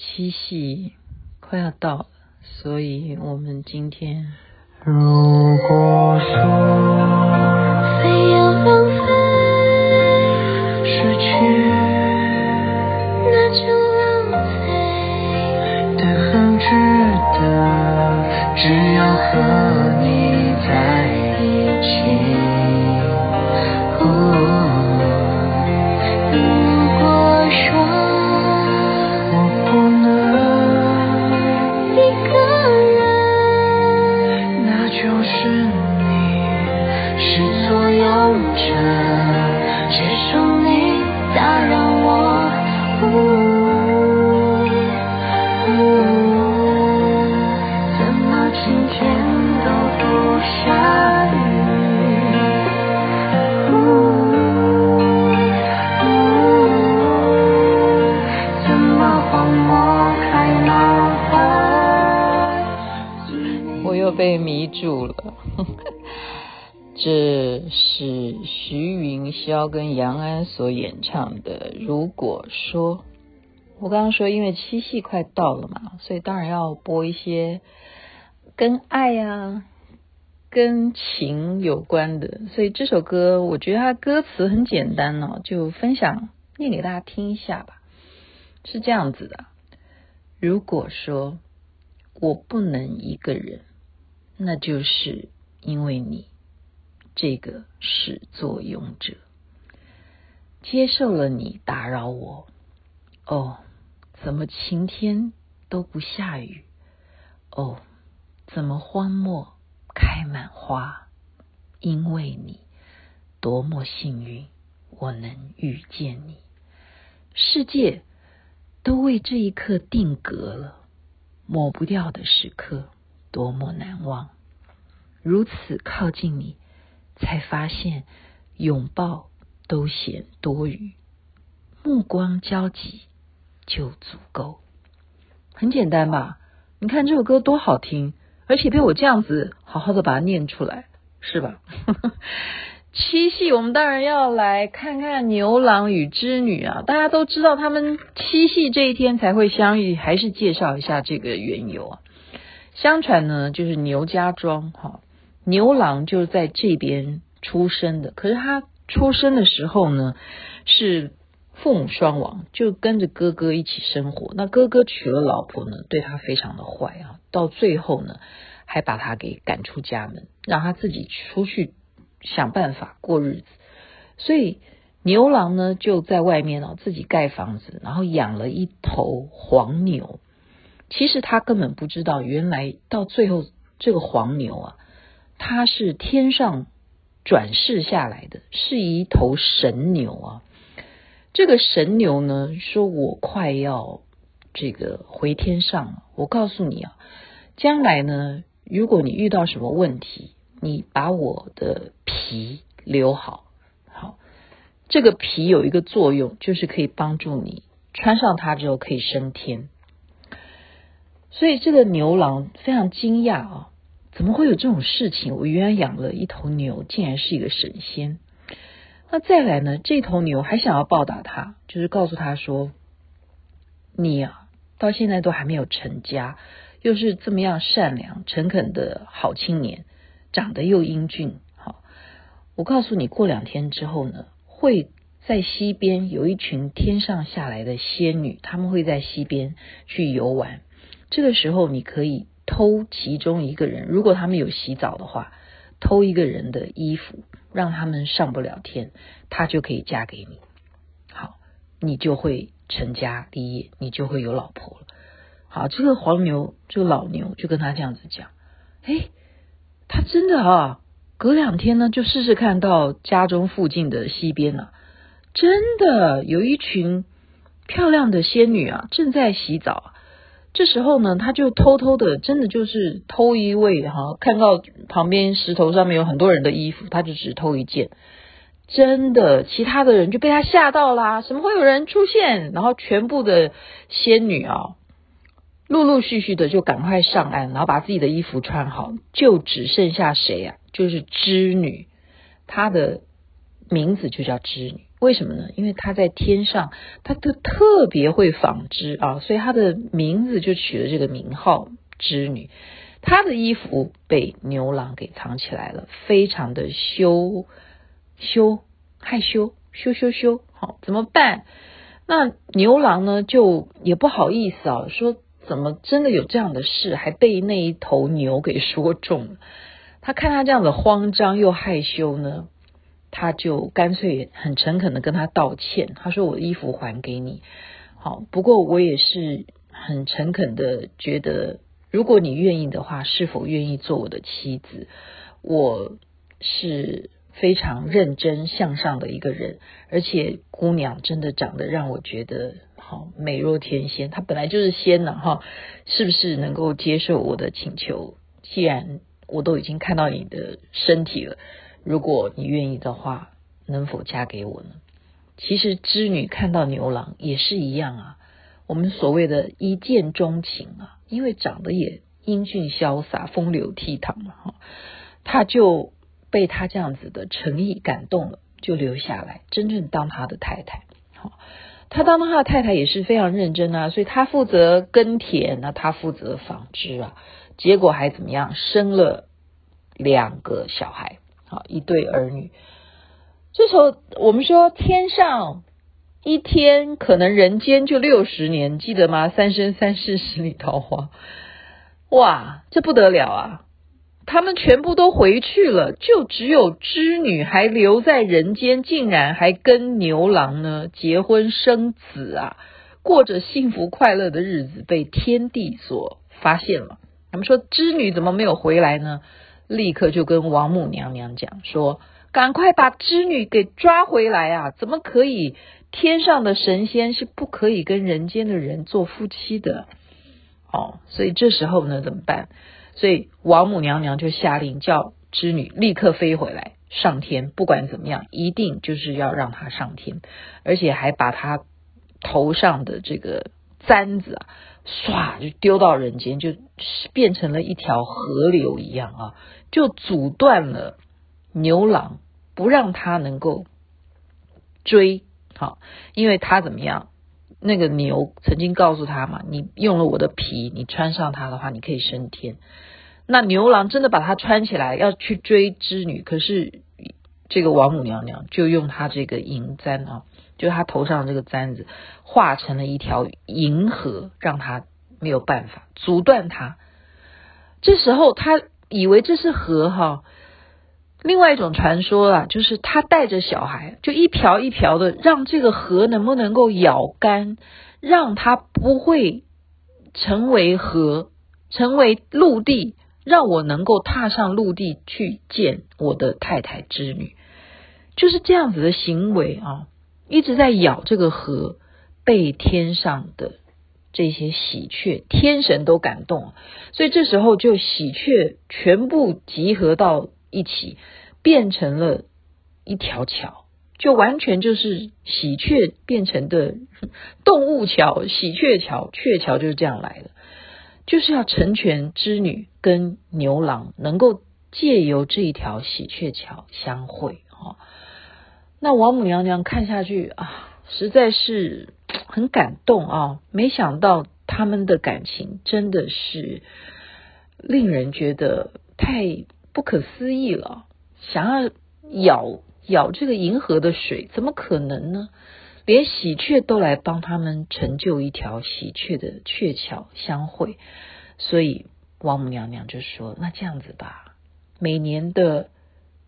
七夕快要到了，所以我们今天如果说非要浪费失去，那就浪费的很值得，只要和这是徐云霄跟杨安所演唱的。如果说我刚刚说，因为七夕快到了嘛，所以当然要播一些跟爱啊、跟情有关的。所以这首歌，我觉得它歌词很简单哦，就分享念给大家听一下吧。是这样子的：如果说我不能一个人。那就是因为你这个始作俑者接受了你打扰我。哦，怎么晴天都不下雨？哦，怎么荒漠开满花？因为你多么幸运，我能遇见你。世界都为这一刻定格了，抹不掉的时刻。多么难忘！如此靠近你，才发现拥抱都显多余，目光交集就足够。很简单吧？你看这首歌多好听，而且被我这样子好好的把它念出来，是吧？七夕，我们当然要来看看牛郎与织女啊！大家都知道他们七夕这一天才会相遇，还是介绍一下这个缘由啊？相传呢，就是牛家庄哈，牛郎就是在这边出生的。可是他出生的时候呢，是父母双亡，就跟着哥哥一起生活。那哥哥娶了老婆呢，对他非常的坏啊，到最后呢，还把他给赶出家门，让他自己出去想办法过日子。所以牛郎呢，就在外面哦，自己盖房子，然后养了一头黄牛。其实他根本不知道，原来到最后这个黄牛啊，他是天上转世下来的，是一头神牛啊。这个神牛呢，说我快要这个回天上了。我告诉你啊，将来呢，如果你遇到什么问题，你把我的皮留好，好，这个皮有一个作用，就是可以帮助你穿上它之后可以升天。所以这个牛郎非常惊讶啊，怎么会有这种事情？我原来养了一头牛，竟然是一个神仙。那再来呢？这头牛还想要报答他，就是告诉他说：“你呀，到现在都还没有成家，又是这么样善良、诚恳的好青年，长得又英俊。好，我告诉你，过两天之后呢，会在溪边有一群天上下来的仙女，他们会在溪边去游玩。”这个时候，你可以偷其中一个人，如果他们有洗澡的话，偷一个人的衣服，让他们上不了天，他就可以嫁给你。好，你就会成家立业，你就会有老婆了。好，这个黄牛，这个老牛就跟他这样子讲，哎，他真的啊，隔两天呢，就试试看到家中附近的溪边呢，真的有一群漂亮的仙女啊，正在洗澡。这时候呢，他就偷偷的，真的就是偷一位哈，看到旁边石头上面有很多人的衣服，他就只偷一件。真的，其他的人就被他吓到啦，怎么会有人出现？然后全部的仙女啊，陆陆续续的就赶快上岸，然后把自己的衣服穿好，就只剩下谁啊？就是织女，她的名字就叫织女。为什么呢？因为他在天上，他都特别会纺织啊，所以他的名字就取了这个名号织女。他的衣服被牛郎给藏起来了，非常的羞羞害羞羞羞羞，好，怎么办？那牛郎呢，就也不好意思啊，说怎么真的有这样的事，还被那一头牛给说中了。他看他这样子慌张又害羞呢，他就干脆很诚恳的跟他道歉。他说：“我的衣服还给你，好，不过我也是很诚恳的觉得，如果你愿意的话，是否愿意做我的妻子？我是。”非常认真向上的一个人，而且姑娘真的长得让我觉得好美若天仙。她本来就是仙了哈，是不是能够接受我的请求？既然我都已经看到你的身体了，如果你愿意的话，能否嫁给我呢？其实织女看到牛郎也是一样啊，我们所谓的一见钟情啊，因为长得也英俊潇洒、风流倜傥嘛哈，他就。被他这样子的诚意感动了，就留下来，真正当他的太太。好，他当他的太太也是非常认真啊，所以他负责耕田，那他负责纺织啊，结果还怎么样？生了两个小孩，好，一对儿女。这时候我们说，天上一天可能人间就六十年，记得吗？三生三世十里桃花，哇，这不得了啊！他们全部都回去了，就只有织女还留在人间，竟然还跟牛郎呢结婚生子啊，过着幸福快乐的日子，被天帝所发现了。他们说织女怎么没有回来呢？立刻就跟王母娘娘讲说：“赶快把织女给抓回来啊！怎么可以？天上的神仙是不可以跟人间的人做夫妻的。”哦，所以这时候呢，怎么办？所以王母娘娘就下令叫织女立刻飞回来上天，不管怎么样，一定就是要让她上天，而且还把她头上的这个簪子啊，唰就丢到人间，就变成了一条河流一样啊，就阻断了牛郎，不让他能够追。好，因为他怎么样？那个牛曾经告诉他嘛，你用了我的皮，你穿上它的话，你可以升天。那牛郎真的把它穿起来，要去追织女，可是这个王母娘娘就用她这个银簪啊，就她头上这个簪子，化成了一条银河，让她没有办法阻断他。这时候她以为这是河哈。另外一种传说啊，就是她带着小孩，就一瓢一瓢的，让这个河能不能够舀干，让它不会成为河，成为陆地，让我能够踏上陆地去见我的太太织女，就是这样子的行为啊，一直在咬这个河，被天上的这些喜鹊、天神都感动，所以这时候就喜鹊全部集合到。一起变成了一条桥，就完全就是喜鹊变成的动物桥，喜鹊桥，鹊桥就是这样来的，就是要成全织女跟牛郎能够借由这一条喜鹊桥相会哈。那王母娘娘看下去啊，实在是很感动啊，没想到他们的感情真的是令人觉得太。不可思议了，想要舀舀这个银河的水，怎么可能呢？连喜鹊都来帮他们成就一条喜鹊的鹊桥相会，所以王母娘娘就说：“那这样子吧，每年的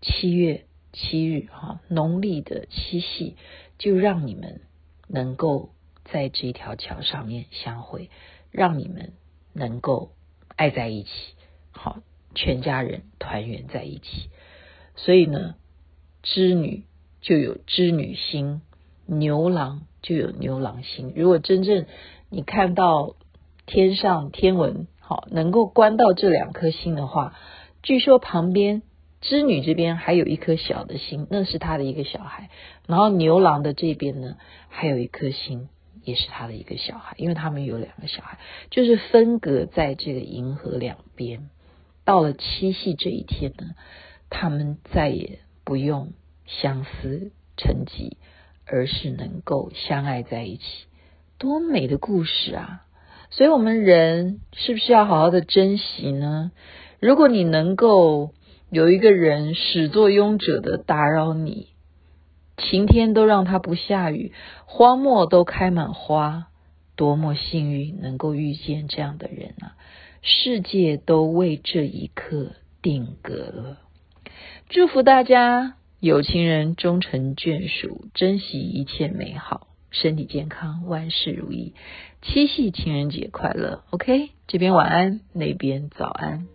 七月七日，哈，农历的七夕，就让你们能够在这条桥上面相会，让你们能够爱在一起，好。”全家人团圆在一起，所以呢，织女就有织女星，牛郎就有牛郎星。如果真正你看到天上天文好能够观到这两颗星的话，据说旁边织女这边还有一颗小的星，那是他的一个小孩。然后牛郎的这边呢，还有一颗星，也是他的一个小孩，因为他们有两个小孩，就是分隔在这个银河两边。到了七夕这一天呢，他们再也不用相思成疾，而是能够相爱在一起，多美的故事啊！所以，我们人是不是要好好的珍惜呢？如果你能够有一个人始作俑者的打扰你，晴天都让他不下雨，荒漠都开满花，多么幸运能够遇见这样的人啊！世界都为这一刻定格了。祝福大家有情人终成眷属，珍惜一切美好，身体健康，万事如意。七夕情人节快乐！OK，这边晚安，那边早安。